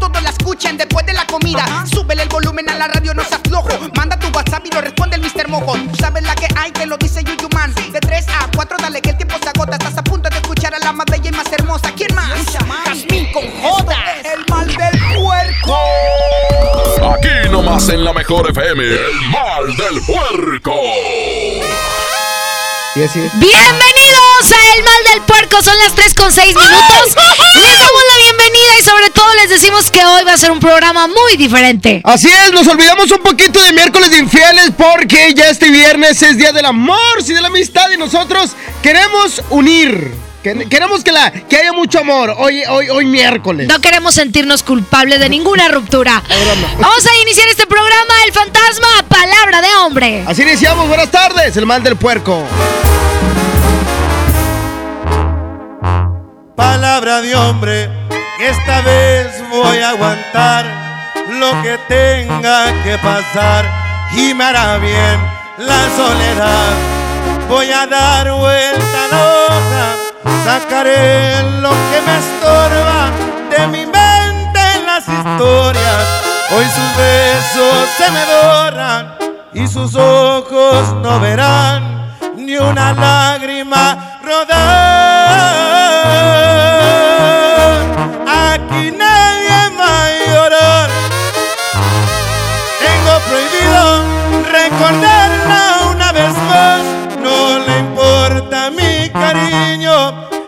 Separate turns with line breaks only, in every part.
todos la escuchen después de la comida. Súbele el volumen a la radio, no se aflojo. Manda tu WhatsApp y lo responde el Mr. Mojo. Tú sabes la que hay, que lo dice Yuyu Man. De 3 a 4, dale que el tiempo se agota. Estás a punto de escuchar a la más bella y más hermosa. ¿Quién más? Jazmín con J. El mal del puerco.
Aquí nomás en la mejor FM. El mal del puerco.
Y así es.
Bienvenidos a El Mal del Puerco, son las 3 con 6 minutos. Les damos la bienvenida y sobre todo les decimos que hoy va a ser un programa muy diferente.
Así es, nos olvidamos un poquito de miércoles de infieles porque ya este viernes es día del amor y de la amistad y nosotros queremos unir. Que- Queremos que, la, que haya mucho amor hoy, hoy, hoy miércoles.
No queremos sentirnos culpables de ninguna ruptura. Vamos a iniciar este programa El Fantasma, palabra de hombre.
Así iniciamos, buenas tardes, el mal del puerco.
Palabra de hombre, esta vez voy a aguantar lo que tenga que pasar y me hará bien la soledad. Voy a dar vuelta a la sacaré lo que me estorba de mi mente en las historias. Hoy sus besos se me borran y sus ojos no verán ni una lágrima rodar. Aquí nadie va a llorar. Tengo prohibido recordarla una vez más. No le importa mi cariño.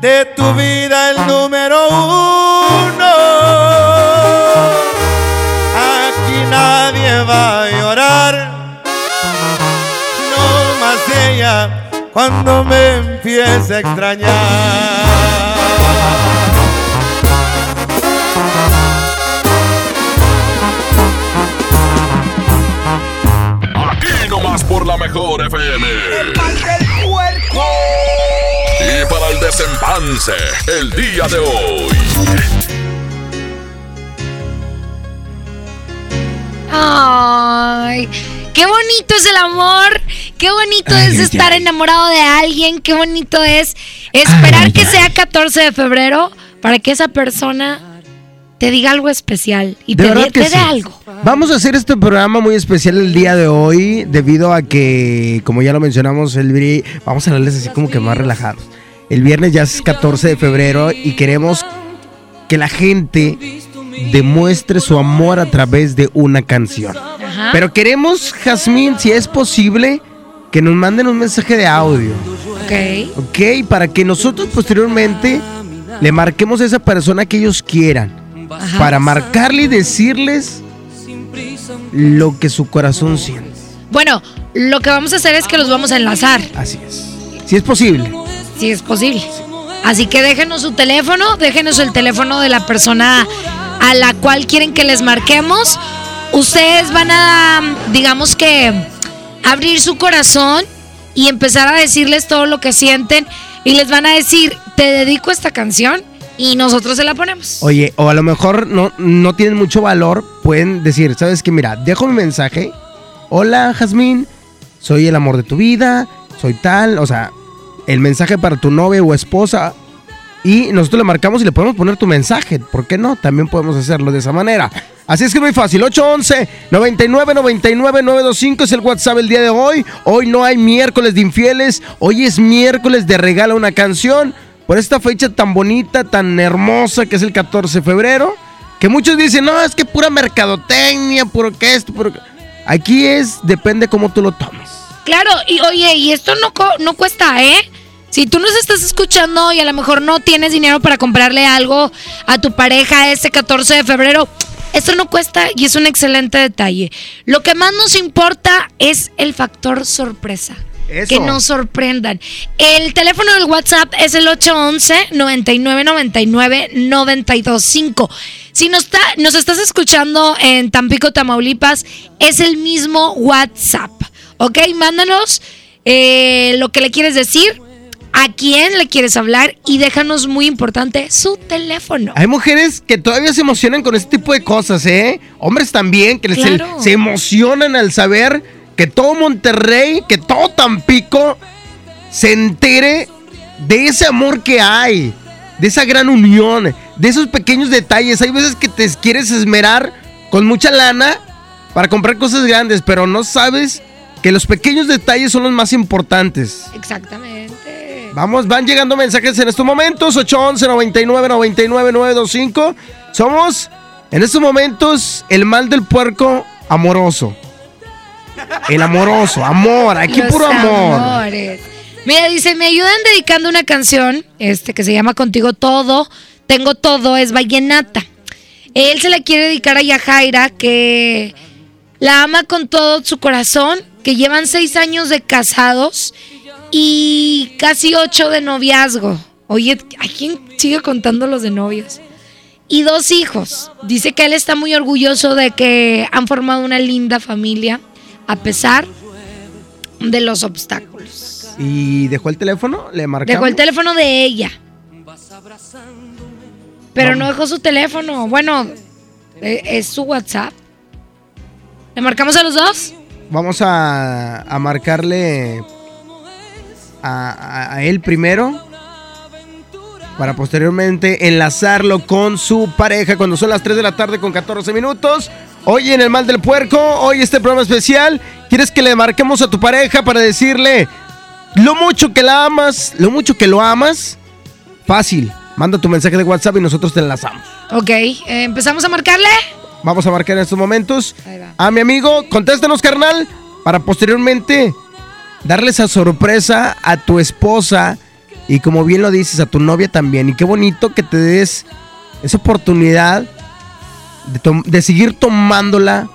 de tu vida, el número uno. Aquí nadie va a llorar, no más ella cuando me empiece a extrañar.
Aquí nomás por la mejor FM.
El mal del puerco.
Y para el desempance, el día de hoy.
Ay, qué bonito es el amor, qué bonito es estar enamorado de alguien, qué bonito es esperar que sea 14 de febrero para que esa persona te diga algo especial y
De
te,
verdad
dé-
que
te dé
sí.
algo.
Vamos a hacer este programa muy especial el día de hoy, debido a que, como ya lo mencionamos, el vamos a hablarles así como que más relajados. El viernes ya es 14 de febrero y queremos que la gente demuestre su amor a través de una canción.
Ajá.
Pero queremos, Jazmín, si es posible, que nos manden un mensaje de audio.
Ok.
Ok, para que nosotros posteriormente le marquemos a esa persona que ellos quieran.
Ajá.
Para marcarle y decirles lo que su corazón siente.
Bueno, lo que vamos a hacer es que los vamos a enlazar,
Así es. Si es posible.
si es posible. Así que déjenos su teléfono, déjenos el teléfono de la persona a la cual quieren que les marquemos. Ustedes van a, digamos que, abrir su corazón y empezar a decirles todo lo que sienten y les van a decir, te dedico esta canción y nosotros se la ponemos.
Oye, o a lo mejor no, no tienen mucho valor, pueden decir, ¿sabes qué? Mira, dejo mi mensaje. Hola, Jazmín, soy el amor de tu vida, soy tal, o sea, el mensaje para tu novia o esposa. Y nosotros le marcamos y le podemos poner tu mensaje. ¿Por qué no? También podemos hacerlo de esa manera. Así es que muy fácil. 811 99 99 925 es el WhatsApp el día de hoy. Hoy no hay miércoles de infieles. Hoy es miércoles de regala una canción. Por esta fecha tan bonita, tan hermosa que es el 14 de febrero. Que muchos dicen, no, es que pura mercadotecnia, puro que esto, puro. Aquí es, depende cómo tú lo tomes.
Claro, y oye, y esto no, no cuesta, ¿eh? Si tú nos estás escuchando y a lo mejor no tienes dinero para comprarle algo a tu pareja este 14 de febrero, esto no cuesta y es un excelente detalle. Lo que más nos importa es el factor sorpresa.
Eso.
Que nos sorprendan. El teléfono del WhatsApp es el 811-9999-925. Si nos, está, nos estás escuchando en Tampico, Tamaulipas, es el mismo WhatsApp. ¿Ok? Mándanos eh, lo que le quieres decir, a quién le quieres hablar y déjanos, muy importante, su teléfono.
Hay mujeres que todavía se emocionan con este tipo de cosas, ¿eh? Hombres también, que se, emocionan al saber que todo Monterrey, que todo Tampico se entere de ese amor que hay, de esa gran unión, de esos pequeños detalles. Hay veces que te quieres esmerar con mucha lana para comprar cosas grandes, pero no sabes que los pequeños detalles son los más importantes.
Exactamente.
Vamos, van llegando mensajes en estos momentos. 811 99 99 925. Somos en estos momentos el mal del puerco amoroso. El amoroso, amor, aquí
Los
puro amor.
amores. Mira, dice, me ayudan dedicando una canción, este, que se llama Contigo Todo, Tengo Todo, es Vallenata. Él se la quiere dedicar a Yajaira, que la ama con todo su corazón, que llevan seis años de casados y casi ocho de noviazgo. Oye, ¿a quién sigue contando los de novios? Y dos hijos. Dice que él está muy orgulloso de que han formado una linda familia, a pesar de los obstáculos.
¿Y dejó el teléfono? ¿Le marcamos?
Dejó el teléfono de ella. Pero no dejó su teléfono. Bueno, eh, es su WhatsApp. ¿Le marcamos a los dos?
Vamos a, a marcarle a, a- a él primero para posteriormente enlazarlo con su pareja cuando son las 3 de la tarde con 14 minutos. Hoy en el Mal del Puerco, hoy este programa especial, ¿quieres que le marquemos a tu pareja para decirle lo mucho que la amas, lo mucho que lo amas? Fácil, manda tu mensaje de WhatsApp y nosotros te enlazamos.
Ok, eh, empezamos a marcarle.
Vamos a marcar en estos momentos
Ahí va.
a mi amigo. Contéstanos, carnal, para posteriormente darle esa sorpresa a tu esposa y como bien lo dices, a tu novia también. Y qué bonito que te des esa oportunidad de, seguir tomándola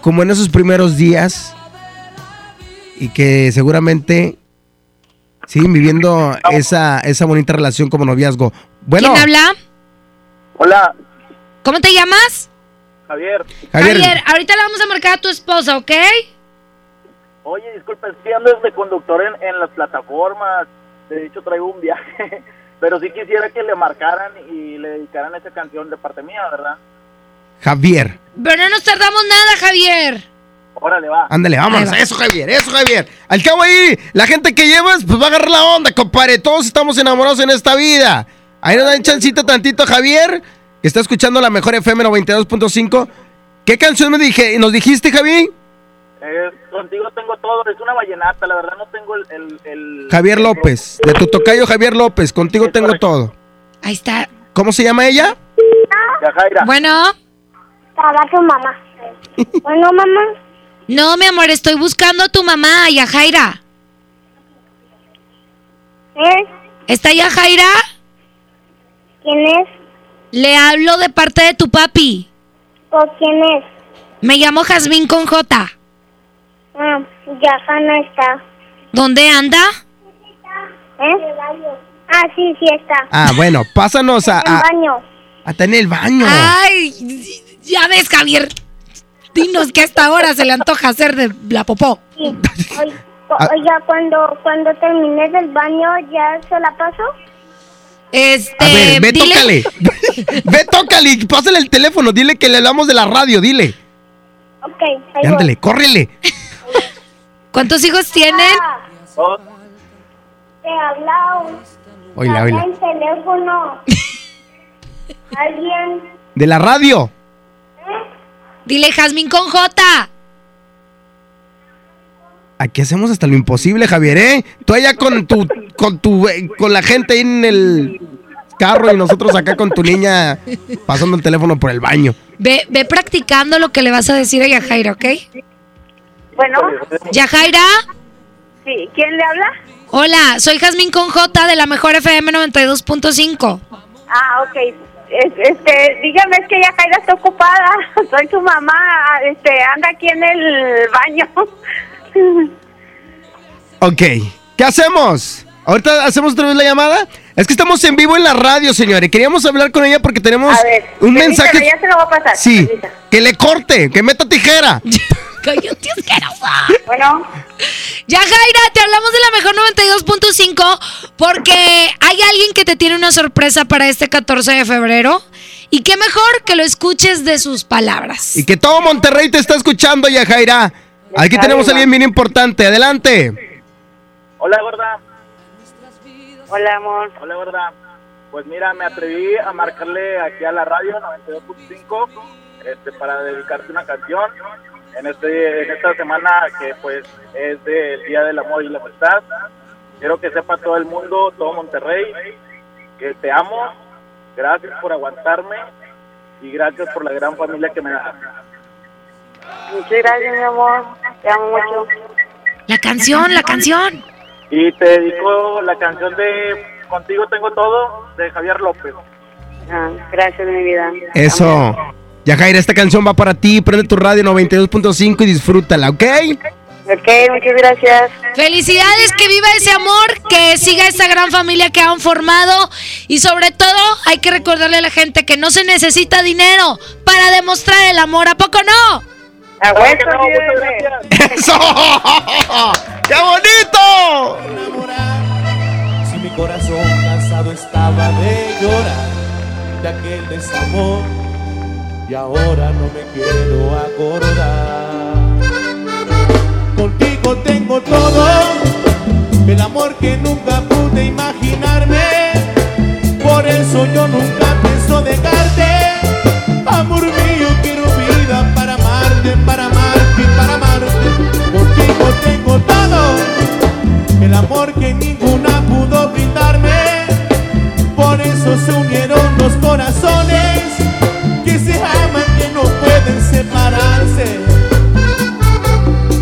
como en esos primeros días y que seguramente siguen viviendo esa, esa bonita relación como noviazgo. Bueno,
¿Quién habla?
Hola,
¿Cómo te llamas?
Javier.
Javier,
ahorita le vamos a marcar a tu esposa, ¿ok?
Oye, disculpa, es que ando de conductor en, en las plataformas. De hecho, traigo un viaje. Pero sí quisiera que le marcaran y le dedicaran esa canción de parte mía, ¿verdad?
Javier.
Pero no nos tardamos nada, Javier.
Órale, va.
Ándale, vámonos.
Va.
Eso, Javier, eso, Javier. Al cabo ahí, la gente que llevas, pues va a agarrar la onda, compadre. Todos estamos enamorados en esta vida. Ahí nos dan chancita tantito, Javier, que está escuchando la mejor FM 92.5. ¿Qué canción me dije, nos dijiste, Javi?
Eh, contigo tengo todo. Es una vallenata, la verdad no tengo el... el, el-
Javier
el-
López, de tu tocayo Javier López. Contigo
Es
tengo
correcto.
todo.
Ahí está.
¿Cómo se llama ella?
Yajaira.
Bueno,
Estaba tu mamá. Bueno, mamá.
No, mi amor, estoy buscando a tu mamá, Yajaira.
¿Eh?
¿Está Yajaira?
¿Quién es?
Le hablo de parte de tu papi.
¿O quién es?
Me llamo Jazmín con J.
Ah, ya no está.
¿Dónde anda?
¿Eh? Ah, sí, sí está.
Ah, bueno, pásanos a...
En
a
baño.
hasta en el baño.
Ay, ya ves, Javier. Dinos que a esta hora se le antoja hacer de la popó.
Sí.
Ah.
Oiga, cuando, cuando termines del baño, ¿ya se la paso?
Este,
A ver, ve,
dile-
tócale. ve, tócale. Pásale el teléfono. Dile que le hablamos de la radio. Dile.
Ok, ahí
ándale, córrele.
¿Cuántos hijos tienen?
Dos.
te habla un...
Oila, oila.
el teléfono. Alguien...
De la radio.
Dile Jazmín con J.
Aquí hacemos hasta lo imposible, Javier, ¿eh? Tú allá con tu, con tu, eh, con la gente ahí en el carro y nosotros acá con tu niña pasando el teléfono por el baño.
Ve, ve practicando lo que le vas a decir a Yajaira, ¿ok?
Bueno,
Yajaira,
sí, ¿quién le habla?
hola, soy Jazmín con J de la mejor FM 92.5.
Ah, ok. Es- este, dígame, es que ya Jaira está ocupada. Soy su mamá. Este, anda aquí en el baño.
Ok, ¿qué hacemos? Ahorita hacemos otra vez la llamada. Es que estamos en vivo en la radio, señores. Queríamos hablar con ella porque tenemos
A ver,
un mensaje.
ya se lo voy a pasar.
Sí,
Permítame.
que le corte, que meta tijera.
Cállate, asquerosa.
Bueno,
Yajaira, te hablamos de la mejor 92.5 porque hay alguien que te tiene una sorpresa para este 14 de febrero. Y qué mejor que lo escuches de sus palabras.
Y que todo Monterrey te está escuchando, Yajaira. Aquí
Está
tenemos a alguien bien importante. Adelante.
Hola, gorda.
hola, amor.
Hola, gorda. Pues mira, me atreví a marcarle aquí a la radio 92.5 este, para dedicarte una canción en, este, en esta semana que pues es del Día del Amor y la Amistad. Quiero que sepa todo el mundo, todo Monterrey, que te amo. Gracias por aguantarme y gracias por la gran familia que me das.
Muchas gracias, mi amor. Te amo mucho.
La canción, la canción.
Y te dedico la canción de Contigo tengo todo de Javier López.
Ah, gracias, mi vida.
Eso. Yajaira, esta canción va para ti. Prende tu radio 92.5 y disfrútala, ¿ok?
Ok, muchas gracias.
Felicidades, que viva ese amor, que siga esa gran familia que han formado y sobre todo hay que recordarle a la gente que no se necesita dinero para demostrar el amor, ¿a poco no?
A
Claro
hueso,
que no, muchas gracias.
¡Eso! ¡Qué bonito!
Si mi corazón cansado estaba de llorar de aquel desamor y ahora no me quiero acordar. Contigo tengo todo, el amor que nunca pude imaginarme. Por eso yo nunca pienso dejarte. Amor mío, quiero vida para amarte, para amarte, para amarte. Contigo tengo todo el amor que ninguna pudo brindarme. Por eso se unieron los corazones que se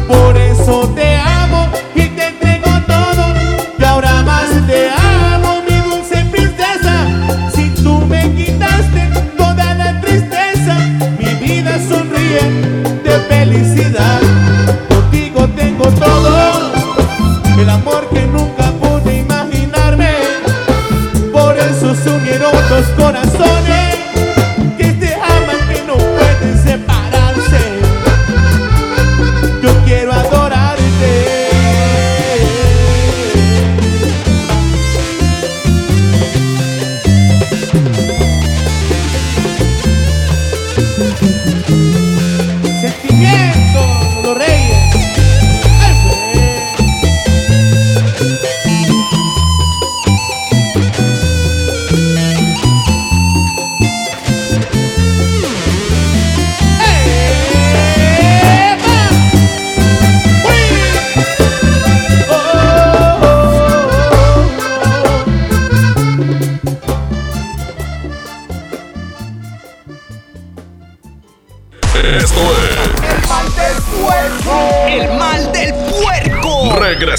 por eso te amo y te entrego todo, y ahora más te amo, mi dulce princesa, si tú me quitaste toda la tristeza, mi vida sonríe de felicidad.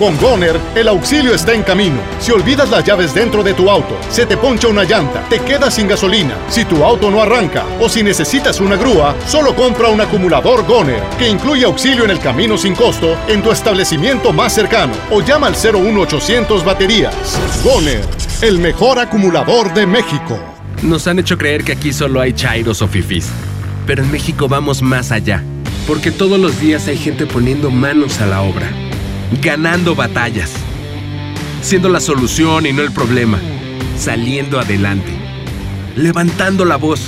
Con Goner, el auxilio está en camino. Si olvidas las llaves dentro de tu auto, se te poncha una llanta, te quedas sin gasolina, si tu auto no arranca o si necesitas una grúa, solo compra un acumulador Goner, que incluye auxilio en el camino sin costo en tu establecimiento más cercano o llama al 01800 baterías. Goner, el mejor acumulador de México.
Nos han hecho creer que aquí solo hay chairos o fifís. Pero en México vamos más allá. Porque todos los días hay gente poniendo manos a la obra. Ganando batallas. Siendo la solución y no el problema. Saliendo adelante. Levantando la voz.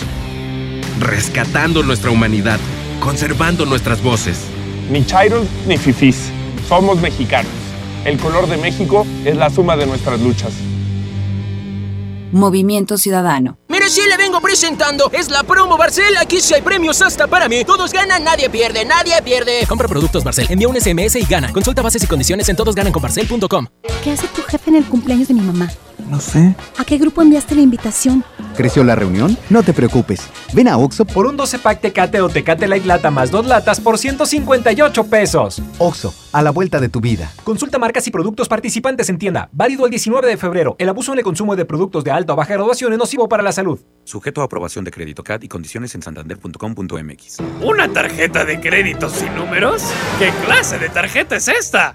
Rescatando nuestra humanidad. Conservando nuestras voces.
Ni chairos ni fifís. Somos mexicanos. El color de México es la suma de nuestras luchas.
Movimiento Ciudadano.
Mire, sí le vengo presentando. Es la promo Barcel. Aquí sí hay premios hasta para mí. Todos ganan, nadie pierde, nadie pierde.
Compra productos Barcel, envía un SMS y gana. Consulta bases y condiciones en todosgananconbarcel.com.
¿Qué hace tu jefe en el cumpleaños de mi mamá?
No sé.
¿A qué grupo enviaste la invitación?
¿Creció la reunión? No te preocupes. Ven a Oxo
Por un 12 pack Tecate o Tecate Light Lata más dos latas por 158 pesos.
Oxo, a la vuelta de tu vida.
Consulta marcas y productos participantes en tienda. Válido el 19 de febrero. El abuso en el consumo de productos de alta o baja graduación es nocivo para la salud.
Sujeto a aprobación de crédito CAT y condiciones en santander.com.mx.
¿Una tarjeta de crédito sin números? ¿Qué clase de tarjeta es esta?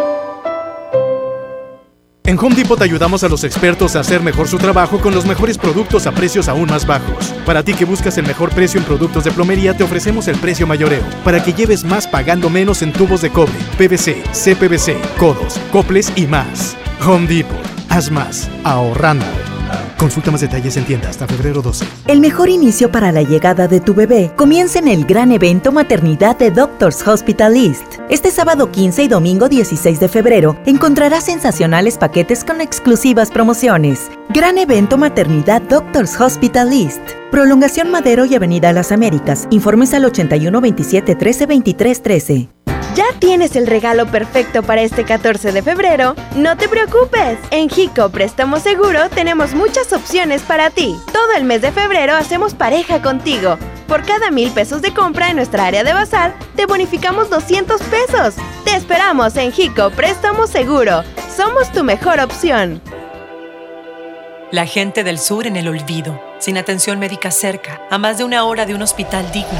En Home Depot te ayudamos a los expertos a hacer mejor su trabajo con los mejores productos a precios aún más bajos. Para ti que buscas el mejor precio en productos de plomería, te ofrecemos el precio mayoreo, para que lleves más pagando menos en tubos de cobre, PVC, CPVC, codos, coples y más. Home Depot, haz más, ahorrando. Consulta más detalles en tienda hasta febrero 12.
El mejor inicio para la llegada de tu bebé comienza en el gran evento Maternidad de Doctors Hospital East. Este sábado 15 y domingo 16 de febrero encontrarás sensacionales paquetes con exclusivas promociones. Gran evento Maternidad Doctors Hospital East. Prolongación Madero y Avenida Las Américas. Informes al 81 27 13 23 13.
¿Ya tienes el regalo perfecto para este 14 de febrero? No te preocupes. En Jico Préstamo Seguro tenemos muchas opciones para ti. Todo el mes de febrero hacemos pareja contigo. Por cada mil pesos de compra en nuestra área de bazar, te bonificamos 200 pesos. Te esperamos en Jico Préstamo Seguro. Somos tu mejor opción.
La gente del sur en el olvido, sin atención médica cerca, a más de una hora de un hospital digno.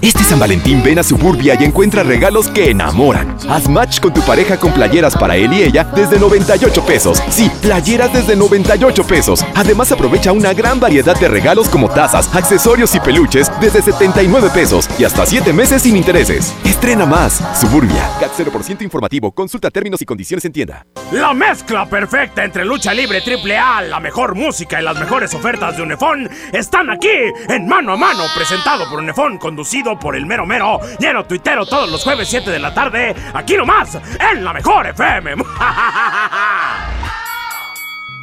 Este San Valentín ven a Suburbia y encuentra regalos que enamoran. Haz match con tu pareja con playeras para él y ella desde 98 pesos. Sí, playeras desde 98 pesos. Además aprovecha una gran variedad de regalos como tazas, accesorios y peluches desde 79 pesos y hasta 7 meses sin intereses. Estrena más. Suburbia. CAT 0% informativo. Consulta términos y condiciones en tienda.
La mezcla perfecta entre lucha libre triple A, la mejor música y las mejores ofertas de Unefón están aquí en Mano a Mano, presentado por Unefón, conducido por el mero mero, lleno tuitero todos los jueves 7 de la tarde, aquí nomás, en la mejor FM.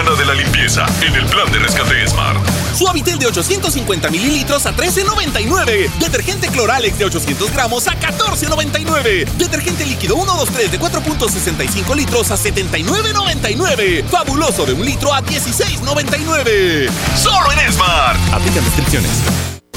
semana de la limpieza en el plan de rescate Smart.
Suavitel de 850 mililitros a 13.99. Detergente Cloralex de 800 gramos a 14.99. Detergente líquido 123 de 4.65 litros a 79.99. Fabuloso de un litro a 16.99.
Solo en Smart.
Aplican restricciones.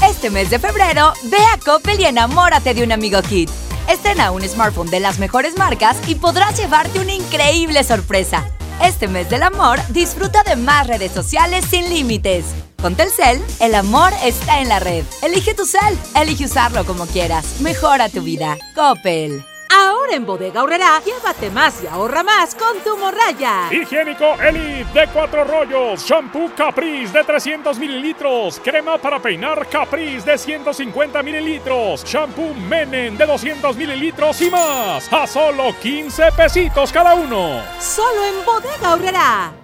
Este mes de febrero, ve a Coppel y enamórate de un amigo Kit. Estrena un smartphone de las mejores marcas y podrás llevarte una increíble sorpresa. Este mes del amor, disfruta de más redes sociales sin límites. Con Telcel, el amor está en la red. Elige tu cel, elige usarlo como quieras. Mejora tu vida. Coppel.
Ahora en Bodega Aurrerá, llévate más y ahorra más con tu morraya.
Higiénico Elite de cuatro rollos, shampoo Caprice de 300 mililitros, crema para peinar Caprice de 150 mililitros, shampoo Menen de 200 mililitros y más, a solo 15 pesitos cada uno.
Solo en Bodega Aurrerá.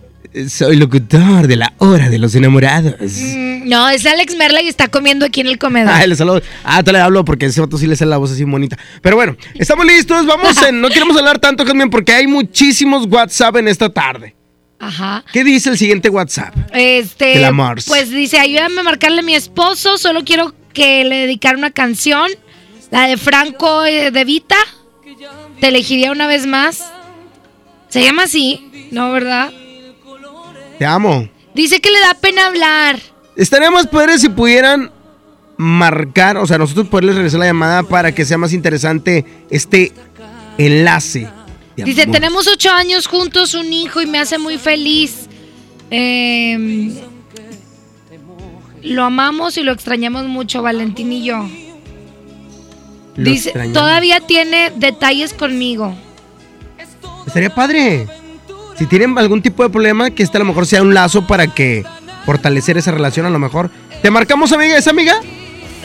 Soy locutor de la hora de los enamorados.
Mm, No, es Alex Merla y está comiendo aquí en el comedor.
Ay, le saludo. Ah, te le hablo porque ese vato sí le sale la voz así bonita. Pero bueno, estamos listos. Vamos en. No queremos hablar tanto, Jasmine, porque hay muchísimos WhatsApp en esta tarde.
Ajá.
¿Qué dice el siguiente WhatsApp?
Este.
El amor.
Pues dice: Ayúdame a marcarle a mi esposo. Solo quiero que le dedicara una canción. La de Franco eh, de Vita. Te elegiría una vez más. Se llama así, ¿no, verdad?
Te amo.
Dice que le da pena hablar.
Estaría más padre si pudieran marcar, o sea, nosotros poderles regresar la llamada para que sea más interesante este enlace.
Dice, tenemos ocho años juntos, un hijo y me hace muy feliz. Eh, lo amamos y lo extrañamos mucho, Valentín y yo.
Lo
Dice,
extrañamos.
todavía tiene detalles conmigo.
Estaría padre. Si tienen algún tipo de problema, que este a lo mejor sea un lazo para que fortalecer esa relación a lo mejor. ¿Te marcamos, amiga? ¿Es amiga?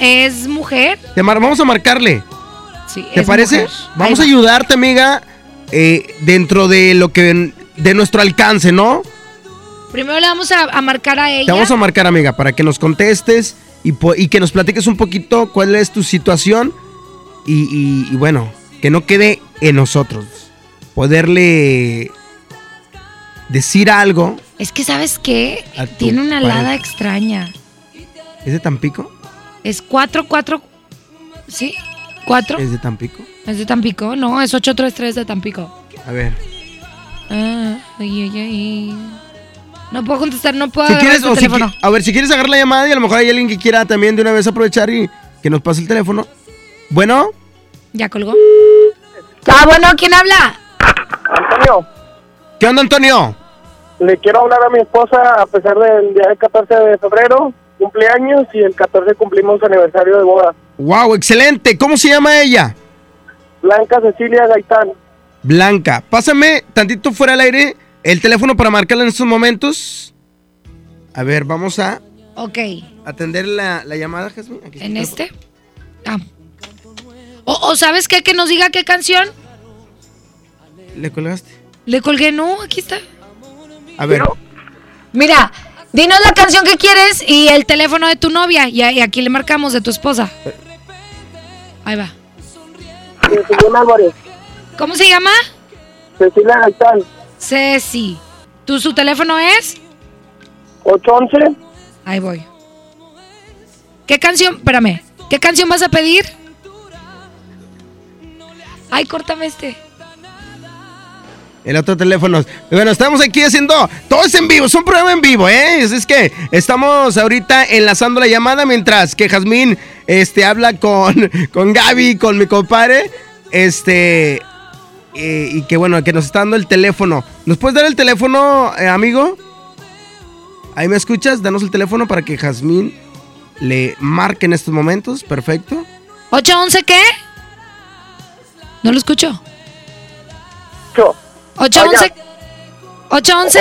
¿Es mujer?
Te mar- vamos a marcarle.
Sí,
¿Te
es
parece?
mujer.
Vamos a ayudarte, amiga, eh, dentro de lo que de nuestro alcance, ¿no?
Primero le vamos a, a marcar a ella.
Te vamos a marcar, amiga, para que nos contestes y, que nos platiques un poquito cuál es tu situación y, y- y bueno, que no quede en nosotros. Poderle decir algo.
Es que, ¿sabes qué? Tiene una
pareja.
alada extraña.
¿Es de Tampico?
Es 4, 4. ¿Sí? ¿4?
¿Es de Tampico?
¿Es de Tampico? No, es 833 de Tampico.
A ver.
Ah, ay, ay, ay. No puedo contestar, no puedo
Si quieres,
tu
o si
teléfono.
a ver, si quieres agarrar la llamada y a lo mejor hay alguien que quiera también de una vez aprovechar y que nos pase el teléfono. Bueno,
Ya colgó. Ah, bueno, ¿quién habla?
Antonio,
¿qué onda, Antonio?
le quiero hablar a mi esposa a pesar del día del 14 de febrero, cumpleaños, y el 14 cumplimos aniversario de boda.
Wow, excelente. ¿Cómo se llama ella?
Blanca Cecilia Gaitán.
Blanca. Pásame tantito fuera del aire el teléfono para marcarla en estos momentos. A ver, vamos a
Ok.
atender la, la llamada, Jasmine. Aquí
¿En este? Ah. O, o ¿sabes qué? Que nos diga qué canción.
¿Le colgaste?
Le colgué, no, aquí está.
A ver.
Mira, dinos la canción que quieres y el teléfono de tu novia. Y, y aquí le marcamos de tu esposa. Ahí va. ¿Cómo se llama?
Cecilia Gaitán.
Ceci. ¿Tu, ¿Su teléfono es?
811.
Ahí voy. ¿Qué canción? Espérame. ¿Qué canción vas a pedir? Ay, córtame este.
El otro teléfono. Bueno, estamos aquí haciendo. Todo es en vivo, es un programa en vivo, ¿eh? Es, es que estamos ahorita enlazando la llamada mientras que Jazmín este, habla con, con Gaby, con mi compadre. Este. eh, y que bueno, que nos está dando el teléfono. ¿Nos puedes dar el teléfono, eh, amigo? Ahí me escuchas, danos el teléfono para que Jazmín le marque en estos momentos. Perfecto.
¿811 qué? No lo escucho.
Yo.
¿811? ¿811?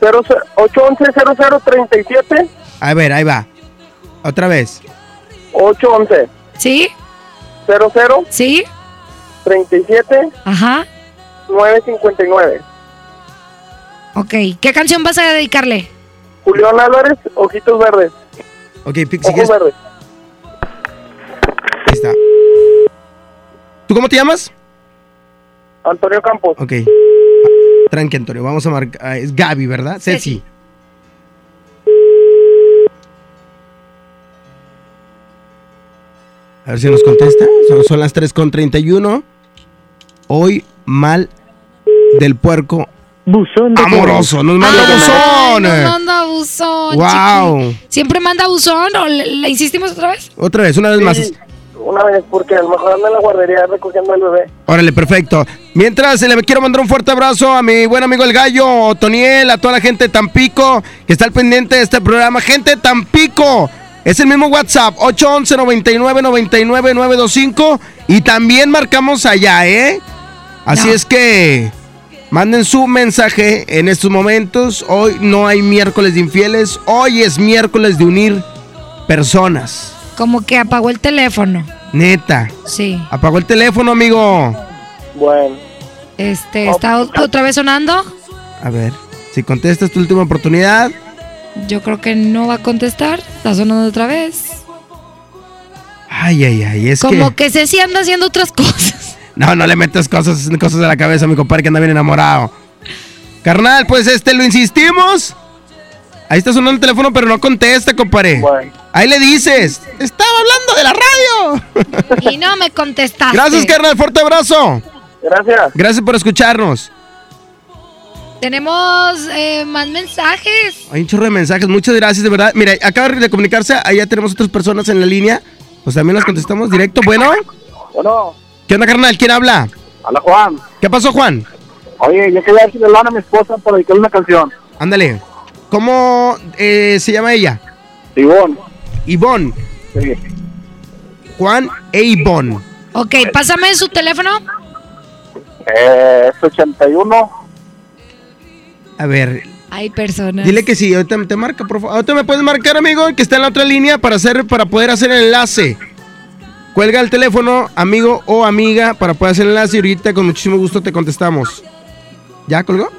811-0037.
A ver, ahí va. Otra vez.
811.
¿Sí?
00
¿Sí?
37
Ajá.
959.
Ok. ¿Qué canción vas a dedicarle?
Julián Álvarez, Ojitos Verdes.
Ok, Pixie,
Ojos
¿quieres?
Verdes.
Ahí está. ¿Tú cómo te llamas?
Antonio Campos.
Ok. Tranqui, Antonio. Vamos a marcar. ah, Es Gaby, ¿verdad? Ceci. A ver si nos contesta. Son, son las 3 con 31. Hoy mal del puerco.
Buzón
Amoroso. Nos manda buzón.
Nos manda buzón.
Wow.
chiqui. ¿Siempre manda buzón o le, le insistimos otra vez?
Otra vez, una vez más.
Una vez, porque a lo mejor anda en la guardería recogiendo al bebé.
Órale, perfecto. Mientras le quiero mandar un fuerte abrazo a mi buen amigo el gallo, Toniel, a toda la gente de Tampico que está al pendiente de este programa. Gente de Tampico, es el mismo WhatsApp, 811 99 99 925 y también marcamos allá, ¿eh? Así es que manden su mensaje en estos momentos. Hoy no hay miércoles de infieles, hoy es miércoles de unir personas.
Como que apagó el teléfono.
Neta.
Sí.
Apagó el teléfono, amigo.
Bueno.
Este, ¿está otra vez sonando?
A ver, si contestas tu última oportunidad.
Yo creo que no va a contestar. Está sonando otra vez.
Ay, ay, ay, es
Como
que...
que Ceci anda haciendo otras cosas.
No, no le metas cosas, cosas a la cabeza a mi compadre que anda bien enamorado. Carnal, pues este, lo insistimos. Ahí está sonando el teléfono, pero no contesta, compadre. Ahí le dices. Estaba hablando de la radio.
Y no me contestaste.
Gracias, carnal. Fuerte abrazo.
Gracias.
Gracias por escucharnos.
Tenemos eh, más mensajes.
Hay un chorro de mensajes. Muchas gracias, de verdad. Mira, acaba de comunicarse. Allá tenemos otras personas en la línea. Pues también las contestamos directo. Bueno.
Bueno.
¿Qué onda, carnal? ¿Quién habla?
Hola, Juan.
¿Qué pasó, Juan?
Oye, yo quería decirle a mi esposa para dedicarle una canción.
Ándale. ¿Cómo eh, se llama ella?
Ivonne.
Ivonne.
Sí.
Juan e Ivonne.
Ok, pásame su teléfono.
Eh, es 81.
A ver,
Hay personas.
dile que sí, ahorita te marca, por favor. Ahorita me puedes marcar, amigo, que está en la otra línea para hacer, para poder hacer el enlace. Cuelga el teléfono, amigo o amiga, para poder hacer el enlace y ahorita con muchísimo gusto te contestamos. ¿Ya colgó?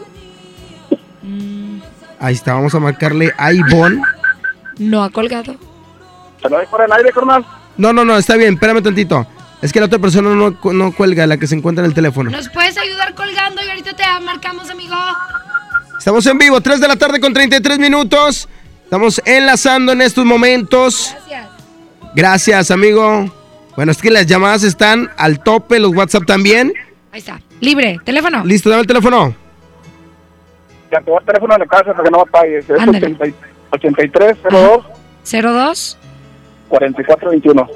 Ahí está, vamos a marcarle a Ivonne.
No ha colgado.
¿Se lo doy por el aire, carnal?
No, no, no, está bien, espérame tantito. Es que la otra persona no, no cuelga, la que se encuentra en el teléfono.
¿Nos puedes ayudar colgando y ahorita te marcamos, amigo?
Estamos en vivo, 3 de la tarde con 33 minutos. Estamos enlazando en estos momentos.
Gracias.
Gracias, amigo. Bueno, es que las llamadas están al tope, los WhatsApp también.
Ahí está. Libre, teléfono.
Listo, dame el teléfono.
Ya te voy el teléfono de la casa para que no me apagues. Es
Ándale.
80 83 02
02.
44 21.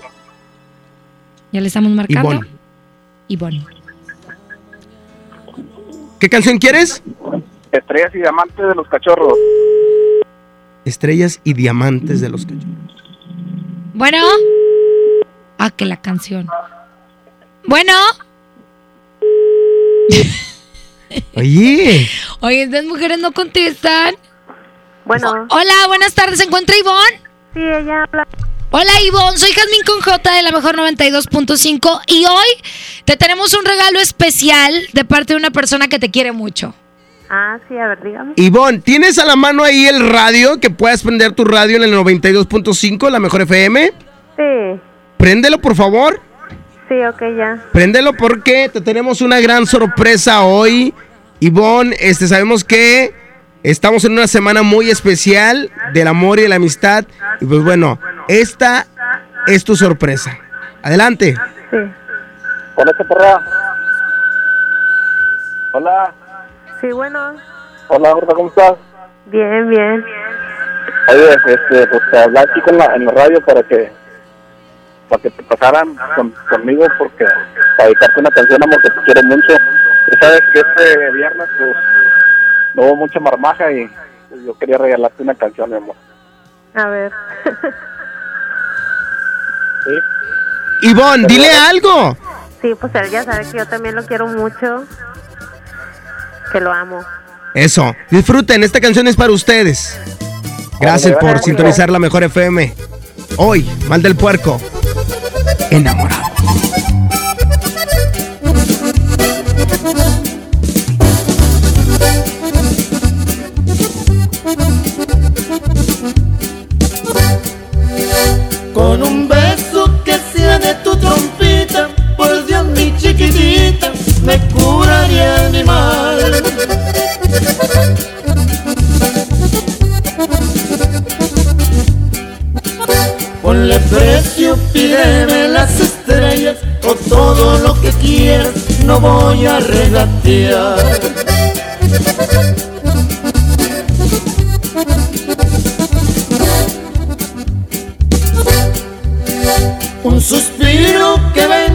Ya le estamos marcando.
Ivonne.
Ivonne.
¿Qué canción quieres?
Estrellas y diamantes de los cachorros.
Estrellas y diamantes de los cachorros.
Bueno. Ah, que la canción. Bueno.
Oye,
Oye, estas mujeres no contestan.
Bueno.
Hola, buenas tardes. ¿Se encuentra Ivonne?
Sí, ella habla.
Hola Ivonne, soy Jazmín con J de la mejor 92.5 y hoy te tenemos un regalo especial de parte de una persona que te quiere mucho.
Ah, sí, a ver, dígame.
Ivonne, ¿tienes a la mano ahí el radio? Que puedas prender tu radio en el 92.5, la mejor FM.
Sí,
Préndelo, por favor.
sí, ok, ya.
Préndelo porque te tenemos una gran sorpresa hoy. Ivonne, este, sabemos que estamos en una semana muy especial del amor y de la amistad. Y pues bueno, esta es tu sorpresa. Adelante.
Sí.
Hola, chaparra. Hola.
Sí, bueno.
Hola, gorda, ¿cómo estás?
Bien, bien.
Oye, este, pues te hablé aquí con la, en la radio para que para que te pasaran con- conmigo porque para dedicarte una canción, amor, que te quiero mucho. Tú sabes que este viernes pues no hubo mucha marmaja y yo quería regalarte una canción, mi amor.
A ver.
¿Sí?
Ivonne, dile algo.
Sí, pues él ya sabe que yo también lo quiero mucho. Que lo amo.
Eso, disfruten, esta canción es para ustedes. Gracias por sintonizar la mejor FM. Hoy, mal del puerco. Enamorado.
Precio, pídeme las estrellas o todo lo que quieras, no voy a regatear. Un suspiro que venga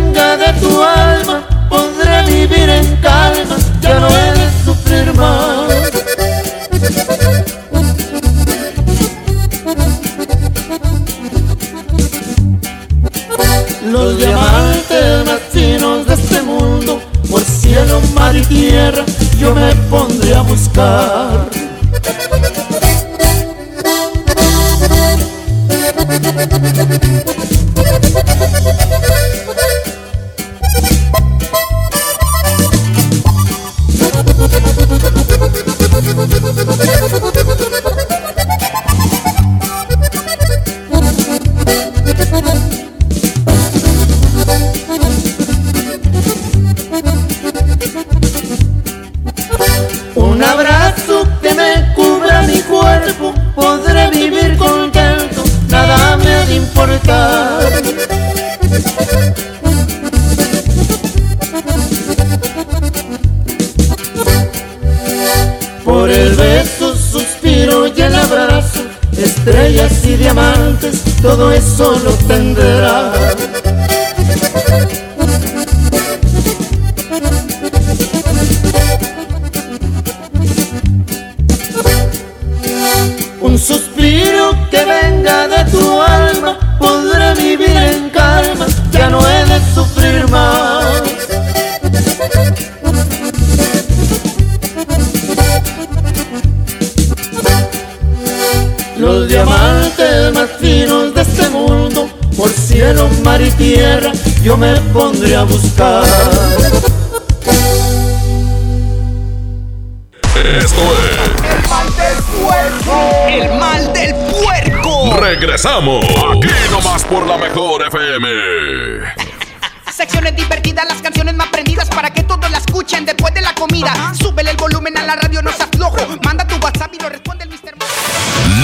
Los diamantes más finos de este mundo, por cielo, mar y tierra, yo me pondré a buscar. Todo eso lo tendrá.
Regresamos. Aquí nomás por la mejor FM.
Secciones divertidas, las canciones más prendidas para que todos la escuchen después de la comida. Súbele el volumen a la radio, no seas flojo. Manda tu WhatsApp y lo responde el Mr.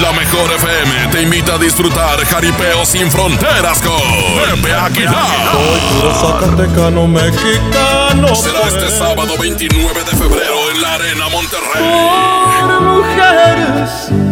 La mejor FM te invita a disfrutar jaripeo sin fronteras con Pepe Aguilar.
Puro Zacatecano mexicano.
Será este sábado 29 de febrero en la Arena Monterrey.
Por mujeres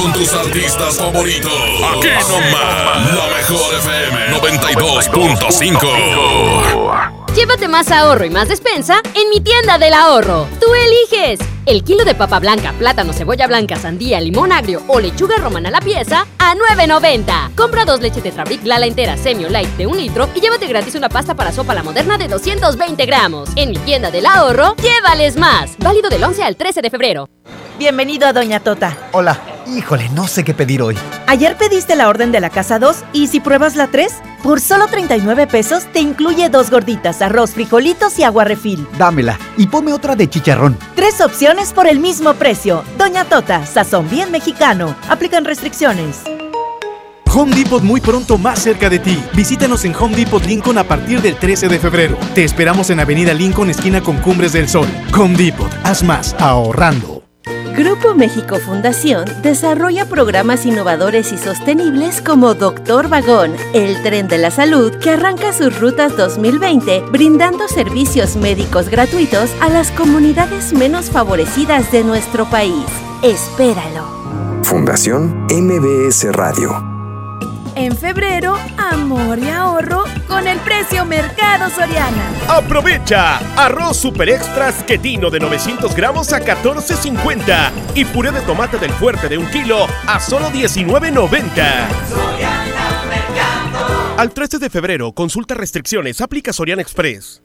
con tus artistas favoritos. Aquí nomás, la mejor FM 92.5.
Llévate más ahorro y más despensa en mi tienda del ahorro. Tú eliges. El kilo de papa blanca, plátano, cebolla blanca, sandía, limón agrio o lechuga romana a la pieza a 9.90. Compra dos leches Tetrabric Lala entera Semio Light de un litro y llévate gratis una pasta para sopa la moderna de 220 gramos. En mi tienda del ahorro, llévales más. Válido del 11 al 13 de febrero.
Bienvenido a Doña Tota.
Hola, híjole, no sé qué pedir hoy.
Ayer pediste la orden de la casa 2 y si pruebas la 3, por solo 39 pesos te incluye dos gorditas, arroz, frijolitos y agua refil.
Dámela y ponme otra de chicharrón.
Tres opciones por el mismo precio. Doña Tota, sazón bien mexicano. Aplican restricciones.
Home Depot muy pronto más cerca de ti. Visítanos en Home Depot Lincoln a partir del 13 de febrero. Te esperamos en Avenida Lincoln, esquina con Cumbres del Sol. Home Depot, haz más ahorrando.
Grupo México Fundación desarrolla programas innovadores y sostenibles como Doctor Vagón, el tren de la salud que arranca sus rutas 2020 brindando servicios médicos gratuitos a las comunidades menos favorecidas de nuestro país. Espéralo.
Fundación MBS Radio.
En febrero, amor y ahorro con el precio Mercado Soriana.
Aprovecha arroz super extras quetino de 900 gramos a 14.50 y puré de tomate del fuerte de un kilo a solo 19.90. Al 13 de febrero, consulta restricciones, aplica Soriana Express.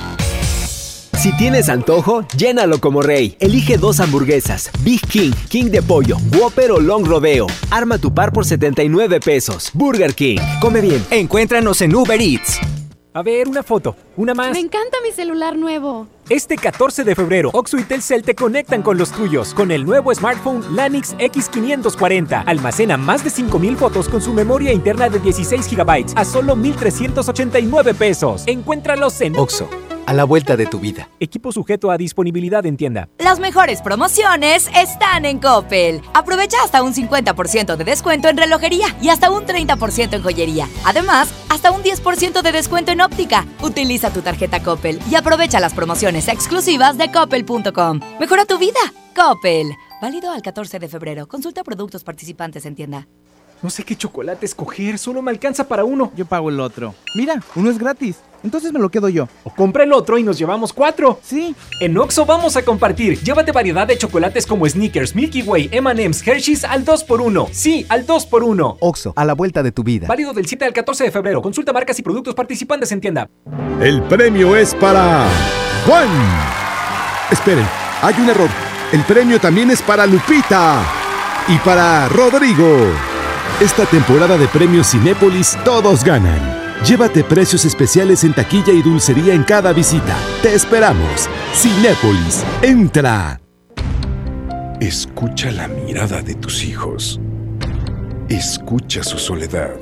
Si tienes antojo, llénalo como rey. Elige dos hamburguesas, Big King, King de pollo, Whopper o Long Rodeo. Arma tu par por 79 pesos. Burger King. Come bien. Encuéntranos en Uber Eats.
A ver, una foto. Una más.
Me encanta mi celular nuevo.
Este 14 de febrero, Oxo y Telcel te conectan con los tuyos con el nuevo smartphone Lanix X540. Almacena más de 5000 fotos con su memoria interna de 16 GB a solo 1389 pesos. Encuéntralos en
Oxo, a la vuelta de tu vida.
Equipo sujeto a disponibilidad en tienda.
Las mejores promociones están en Coppel. Aprovecha hasta un 50% de descuento en relojería y hasta un 30% en joyería. Además, hasta un 10% de descuento en óptica. Utiliza tu tarjeta Coppel y aprovecha las promociones exclusivas de coppel.com. Mejora tu vida. Coppel. Válido al 14 de febrero. Consulta productos participantes en tienda.
No sé qué chocolate escoger, solo me alcanza para uno.
Yo pago el otro. Mira, uno es gratis. Entonces me lo quedo yo.
O compra el otro y nos llevamos cuatro.
Sí.
En Oxo vamos a compartir. Llévate variedad de chocolates como Snickers, Milky Way, M&M's, Hershey's al 2x1. Sí, al 2x1.
Oxo, a la vuelta de tu vida.
Válido del 7 al 14 de febrero. Consulta marcas y productos participantes en tienda.
El premio es para Juan. Esperen, hay un error. El premio también es para Lupita y para Rodrigo. Esta temporada de premios Cinépolis todos ganan. Llévate precios especiales en taquilla y dulcería en cada visita. Te esperamos. Cinépolis, entra.
Escucha la mirada de tus hijos. Escucha su soledad.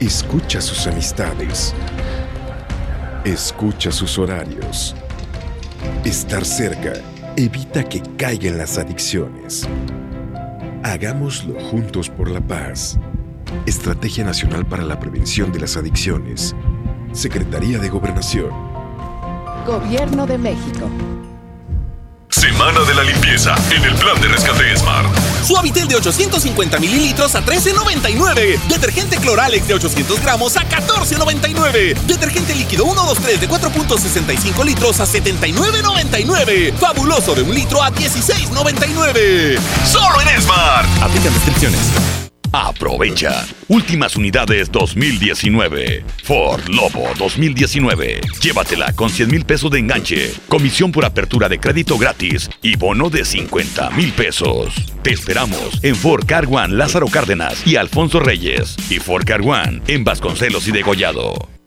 Escucha sus amistades. Escucha sus horarios. Estar cerca evita que caigan las adicciones. Hagámoslo juntos por la paz. Estrategia Nacional para la Prevención de las Adicciones. Secretaría de Gobernación.
Gobierno de México.
Semana de la limpieza en el plan de rescate Smart.
Suavitel de 850 mililitros a 13.99. Detergente Cloralex de 800 gramos a 14.99. Detergente líquido 123 de 4.65 litros a 79.99. Fabuloso de un litro a 16.99.
Solo en Smart.
Aplican restricciones.
Aprovecha. Últimas unidades 2019. Ford Lobo 2019. Llévatela con 100 mil pesos de enganche, comisión por apertura de crédito gratis y bono de 50 mil pesos. Te esperamos en Ford Car One Lázaro Cárdenas y Alfonso Reyes y Ford Car One en Vasconcelos y Degollado.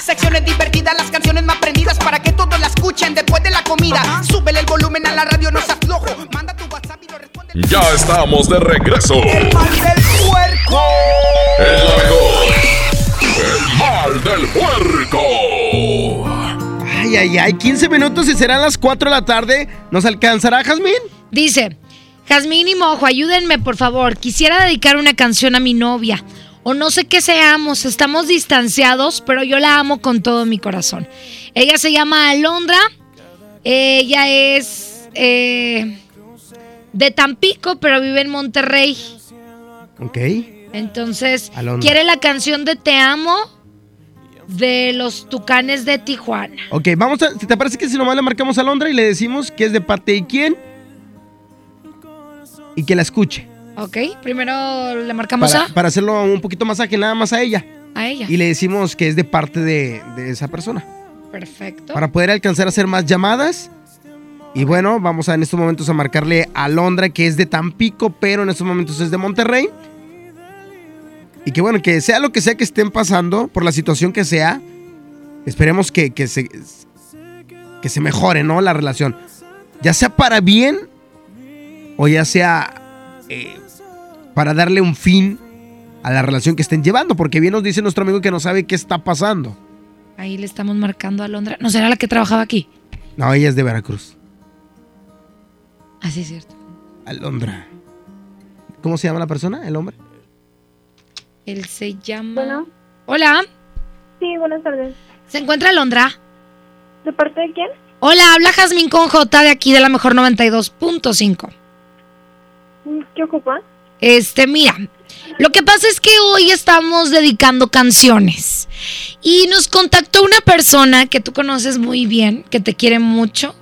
Secciones divertidas, las canciones más prendidas para que todos la escuchen después de la comida. Súbele el volumen a la radio, no seas flojo. Manda tu WhatsApp y lo responde.
Ya estamos de regreso.
El mal del puerco.
El mejor. El mal del puerco.
Ay, ay, ay, 15 minutos y serán las 4 de la tarde. ¿Nos alcanzará, Jazmín?
Dice, Jazmín y Mojo, ayúdenme por favor. Quisiera dedicar una canción a mi novia. O no sé qué seamos, estamos distanciados, pero yo la amo con todo mi corazón. Ella se llama Alondra. Ella es eh, de Tampico, pero vive en Monterrey.
Ok.
Entonces,
Alondra.
quiere la canción de Te amo de los Tucanes de Tijuana.
Ok, vamos a. ¿Te parece que si nomás le marcamos a Londra y le decimos que es de parte de quién? Y que la escuche.
Ok, primero le marcamos
Para,
a,
para hacerlo un poquito más ágil, nada más a ella.
a ella.
Y le decimos que es de parte de, de esa persona.
Perfecto.
Para poder alcanzar a hacer más llamadas. Y bueno, vamos a en estos momentos a marcarle a Londra, que es de Tampico, pero en estos momentos es de Monterrey. Y que bueno, que sea lo que sea que estén pasando, por la situación que sea, esperemos que, que se, que se mejore, ¿no? La relación. Ya sea para bien o ya sea eh, para darle un fin a la relación que estén llevando, porque bien nos dice nuestro amigo que no sabe qué está pasando.
Ahí le estamos marcando a Londra. ¿No será la que trabajaba aquí?
No, ella es de Veracruz.
Así es cierto.
Alondra. ¿Cómo se llama la persona, el hombre?
Él se llama... Hola.
Sí, buenas tardes.
¿Se encuentra Londra?
¿De parte de quién?
Hola, habla Jazmín con J de aquí de la mejor 92.5.
¿Qué ocupa?
Este, mira, lo que pasa es que hoy estamos dedicando canciones y nos contactó una persona que tú conoces muy bien, que te quiere mucho,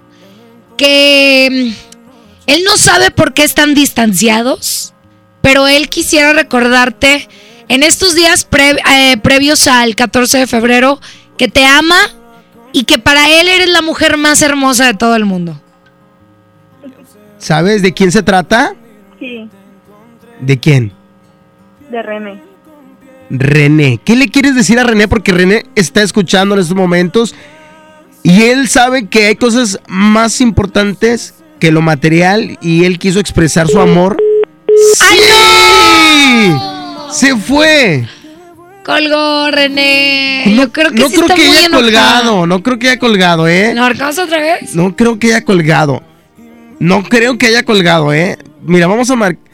que mm, él no sabe por qué están distanciados, pero él quisiera recordarte en estos días pre- eh, previos al 14 de febrero que te ama y que para él eres la mujer más hermosa de todo el mundo.
¿Sabes de quién se trata?
Sí,
¿De quién?
de René.
René. ¿Qué le quieres decir a René? Porque René está escuchando en estos momentos y él sabe que hay cosas más importantes que lo material y él quiso expresar su amor. ¡Sí! Se fue.
Colgó René.
No,
Yo creo que
no
sí
creo
está
que
muy
haya
enojado.
colgado, no creo que haya colgado, ¿eh?
¿Lo marcamos otra vez?
No creo que haya colgado. No creo que haya colgado, ¿eh? Mira, vamos a marcar.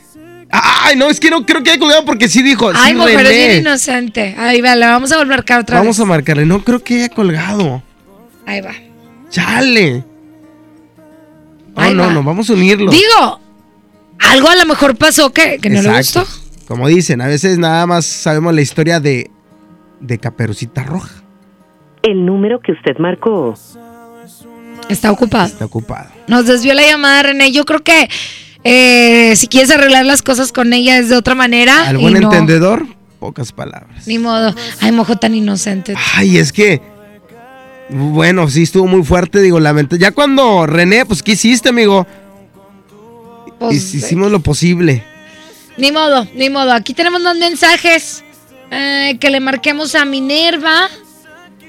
Ay, no, es que no creo que haya colgado porque sí dijo.
Ay,
sí,
mujer, es bien inocente. Ahí va, le vamos a volver a marcar otra
Vamos
vez.
a marcarle. No creo que haya colgado.
Ahí va.
Chale. No,
Ahí
no,
va.
no, vamos a unirlo.
Digo, algo a lo mejor pasó que, que no le gustó.
Como dicen, a veces nada más sabemos la historia de, de Caperucita Roja.
El número que usted marcó.
Está ocupado.
Está ocupado.
Nos desvió la llamada, René. Yo creo que eh, si quieres arreglar las cosas con ella es de otra manera.
¿Al buen
no-
entendedor? Pocas palabras.
Ni modo. Ay, mojo tan inocente.
Ay, es que. Bueno, sí estuvo muy fuerte, digo, lamento. Ya cuando René, pues, ¿qué hiciste, amigo?
Pues,
Hic- Hicimos lo posible.
Ni modo, ni modo. Aquí tenemos los mensajes. Eh, que le marquemos a Minerva.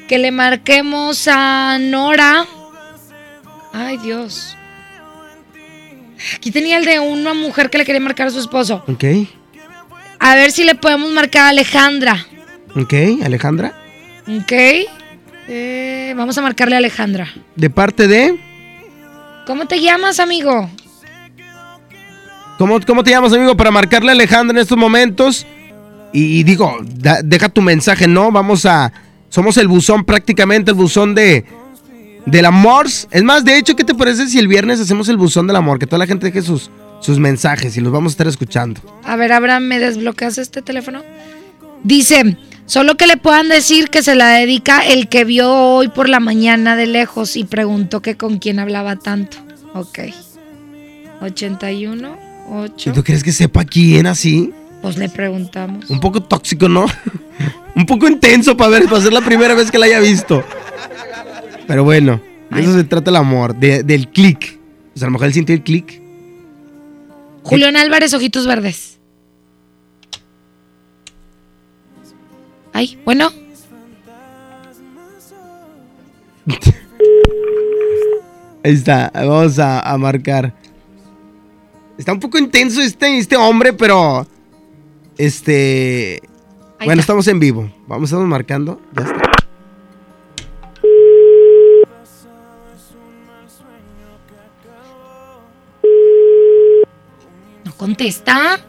Que le marquemos a Nora. Ay, Dios. Aquí tenía el de una mujer que le quería marcar a su esposo.
Ok,
A ver si le podemos marcar a Alejandra.
ok, Alejandra.
¿Ok? Eh, vamos a marcarle a Alejandra.
De parte de.
¿Cómo te llamas, amigo?
¿Cómo, cómo te llamas, amigo? Para marcarle a Alejandra en estos momentos. Y, y digo, da- deja tu mensaje, ¿no? Vamos a. Somos el buzón, prácticamente el buzón de. Del amor. Es más, de hecho, ¿qué te parece si el viernes hacemos el buzón del amor? Que toda la gente deje sus, sus mensajes y los vamos a estar escuchando.
A ver, Abraham, ¿me desbloqueas este teléfono? Dice, solo que le puedan decir que se la dedica el que vio hoy por la mañana de lejos y preguntó que con quién hablaba tanto. Ok. 81, 8.
¿Y tú crees que sepa quién así?
Pues le preguntamos.
Un poco tóxico, ¿no? Un poco intenso para ver, para ser la primera vez que la haya visto. Pero bueno, de eso se trata el amor, de- del clic. Pues a lo mejor él sintió el clic.
Julián Álvarez, ojitos verdes. Ay, bueno.
Ahí está, vamos a, a marcar. Está un poco intenso este, este hombre, pero. Este.
Ahí
bueno,
está.
estamos en vivo. Vamos, estamos marcando. Ya está.
Contesta?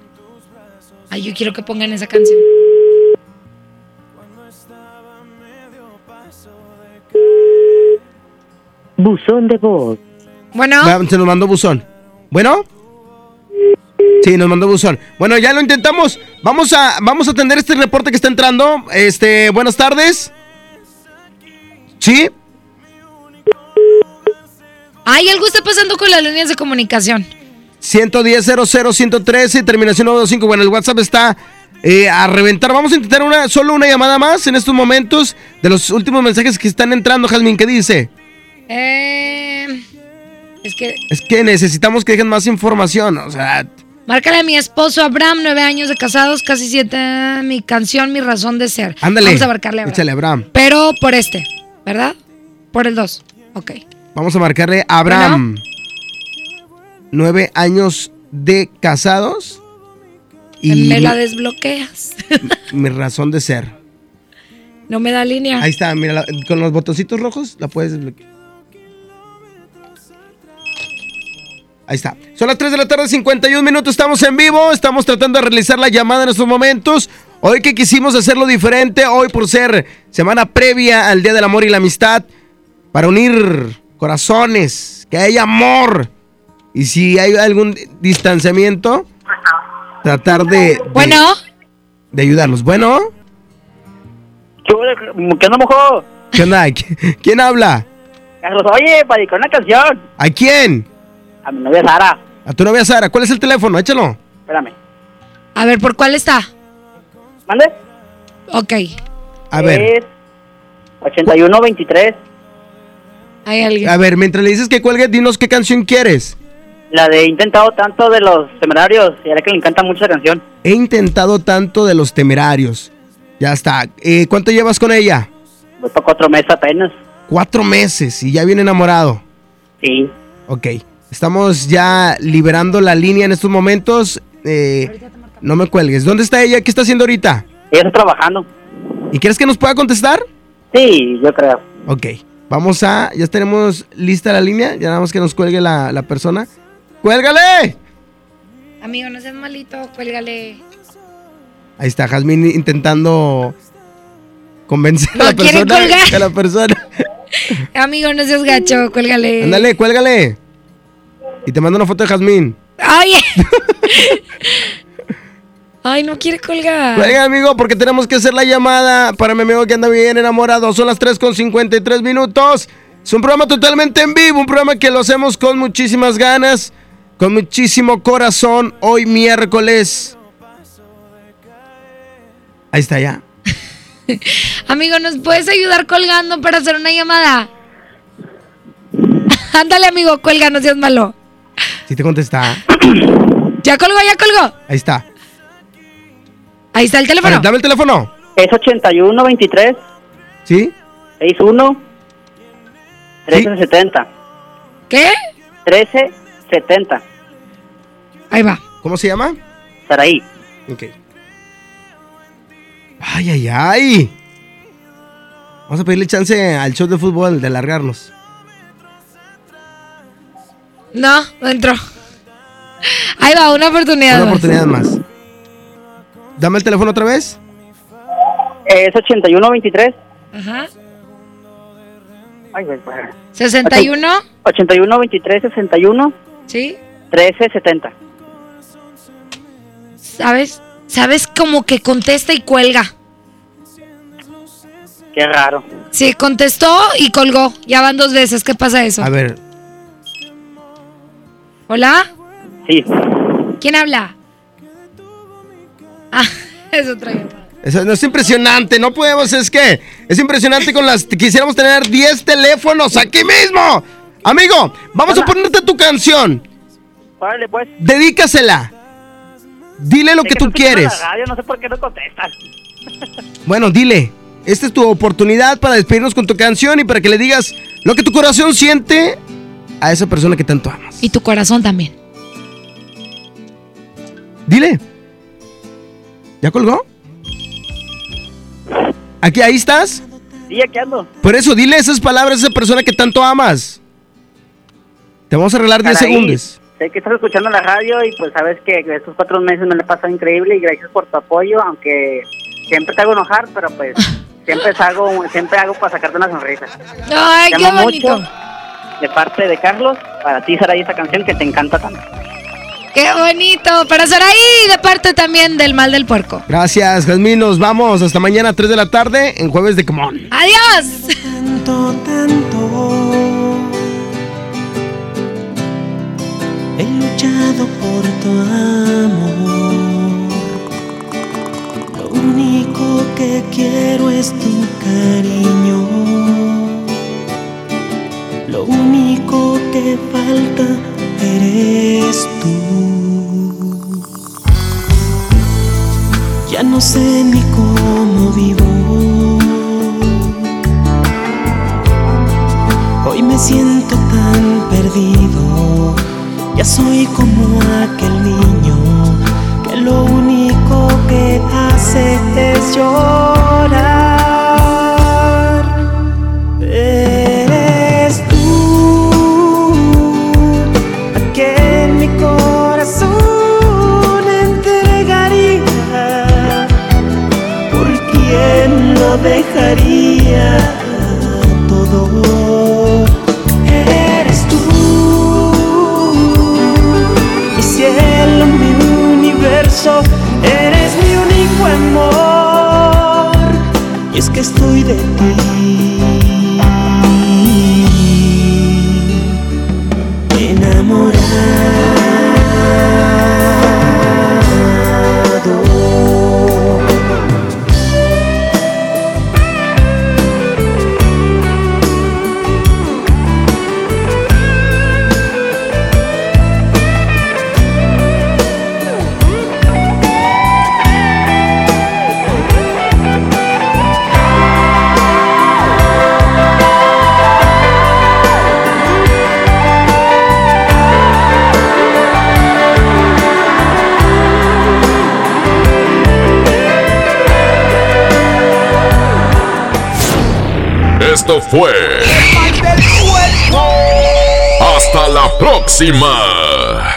Ay, yo quiero que pongan esa canción.
Buzón de voz.
Bueno.
Se nos mandó buzón. ¿Bueno? Sí, nos mandó buzón. Bueno, ya lo intentamos. Vamos a, vamos a atender este reporte que está entrando. Este, buenas tardes. ¿Sí?
Ay, algo está pasando con las líneas de comunicación.
110 00 113 terminación 925. Bueno, el WhatsApp está eh, a reventar. Vamos a intentar una, solo una llamada más en estos momentos de los últimos mensajes que están entrando. Jazmín, ¿qué dice?
Eh, es que
Es que necesitamos que dejen más información. O sea,
Márcale a mi esposo Abraham, nueve años de casados, casi siete. Mi canción, mi razón de ser.
ándale.
Vamos a marcarle a Abraham.
Échale, Abraham.
Pero por este, ¿verdad? Por el 2. Ok.
Vamos a marcarle a Abraham. Nueve años de casados. Y
Me la desbloqueas.
mi razón de ser.
No me da línea.
Ahí está, mira, con los botoncitos rojos la puedes desbloquear. Ahí está. Son las 3 de la tarde, 51 minutos. Estamos en vivo. Estamos tratando de realizar la llamada en estos momentos. Hoy que quisimos hacerlo diferente, hoy por ser semana previa al Día del Amor y la Amistad, para unir corazones, que haya amor. Y si hay algún distanciamiento, tratar de, de,
Bueno,
de ayudarlos. Bueno,
¿Qué onda, mojo?
¿qué onda? ¿Qui- ¿Quién habla?
Carlos, oye, para dedicar una canción.
¿A quién?
A mi novia Sara.
A tu novia Sara. ¿Cuál es el teléfono? Échalo.
Espérame.
a ver, ¿por cuál está?
¿Mande?
Ok.
A ver.
Es 8123.
Hay alguien.
A ver, mientras le dices que cuelgue, dinos qué canción quieres.
La de He intentado tanto de los temerarios. Y ahora que le encanta mucho esa canción.
He intentado tanto de los temerarios. Ya está. Eh, ¿Cuánto llevas con ella?
Voy para cuatro meses apenas.
Cuatro meses y ya viene enamorado.
Sí.
Ok. Estamos ya liberando la línea en estos momentos. Eh, no me cuelgues. ¿Dónde está ella? ¿Qué está haciendo ahorita?
Ella está trabajando.
¿Y crees que nos pueda contestar?
Sí, yo creo.
Ok. Vamos a. Ya tenemos lista la línea. Ya nada más que nos cuelgue la, la persona. ¡Cuélgale!
Amigo, no seas malito, cuélgale.
Ahí está Jazmín intentando convencer a la persona. A la persona.
Amigo, no seas gacho, cuélgale.
Ándale, cuélgale. Y te mando una foto de Jazmín.
Ay. Ay, no quiere colgar.
Cuelga, amigo, porque tenemos que hacer la llamada para mi amigo que anda bien enamorado. Son las 3 con 53 minutos. Es un programa totalmente en vivo, un programa que lo hacemos con muchísimas ganas, con muchísimo corazón. Hoy miércoles. Ahí está ya.
Amigo, ¿nos puedes ayudar colgando para hacer una llamada? Ándale, amigo, cuelga, no seas malo.
Si te contesta.
Ya colgó, ya colgó.
Ahí está.
Ahí está el teléfono.
ver, dame el teléfono.
Es 8123
¿Sí?
61 1370.
¿Qué?
1370.
Ahí va.
¿Cómo se llama?
Saraí.
Ok. Ay, ay, ay. Vamos a pedirle chance al show de fútbol de largarnos.
No, no entró. Ahí va, una oportunidad.
Una
más.
oportunidad más. Dame el teléfono otra vez.
Es 8123.
Ajá.
Ay, güey, pues.
61.
81 23 61
Sí.
13 70.
¿Sabes? ¿Sabes como que contesta y cuelga?
Qué raro.
Sí, contestó y colgó. Ya van dos veces. ¿Qué pasa eso?
A ver,
¿Hola?
Sí.
¿Quién habla? Ah, es otra
eso no es impresionante, no podemos, es que es impresionante con las quisiéramos tener 10 teléfonos aquí mismo. Amigo, vamos a ponerte tu canción.
Órale, pues.
Dedícasela. Dile lo
Es
que tú
no
quieres.
Radio, no sé por qué no contestan.
Bueno, dile. Esta es tu oportunidad para despedirnos con tu canción y para que le digas lo que tu corazón siente a esa persona que tanto amas.
Y tu corazón también.
Dile. ¿Ya colgó? Aquí, ahí estás.
Sí, aquí ando.
Por eso, dile esas palabras a esa persona que tanto amas. Te vamos a arreglar 10
Saraí,
segundos.
Sé que estás escuchando la radio y pues sabes que estos cuatro meses me lo he pasado increíble y gracias por tu apoyo, aunque siempre te hago enojar, pero pues siempre hago, siempre hago para sacarte una sonrisa.
Ay,
Te
qué bonito.
mucho. De parte de Carlos, para ti será esta canción que te encanta tanto.
Qué bonito. Para Saraí, de parte también del mal del puerco.
Gracias, Jazmín. Nos vamos hasta mañana 3 de la tarde en Jueves de Comón.
Adiós.
Tanto, tanto. He luchado por tu amor. Lo único que quiero es tu cariño. Lo único que falta eres tú. Ya no sé ni cómo vivo. Hoy me siento tan perdido. Ya soy como aquel niño que lo único que hace es llorar.
Esto fue. Hasta la próxima.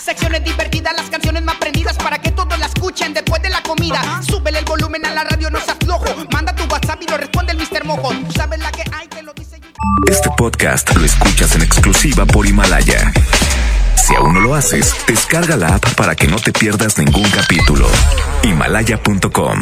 Secciones divertidas, las canciones más prendidas para que todos la escuchen después de la comida. Súbele el volumen a la radio, no seas flojo. Manda tu WhatsApp y lo responde el Mr. Mojo. Tú sabes la que hay, te lo dice
Este podcast lo escuchas en exclusiva por Himalaya. Si aún no lo haces, descarga la app para que no te pierdas ningún capítulo. Himalaya.com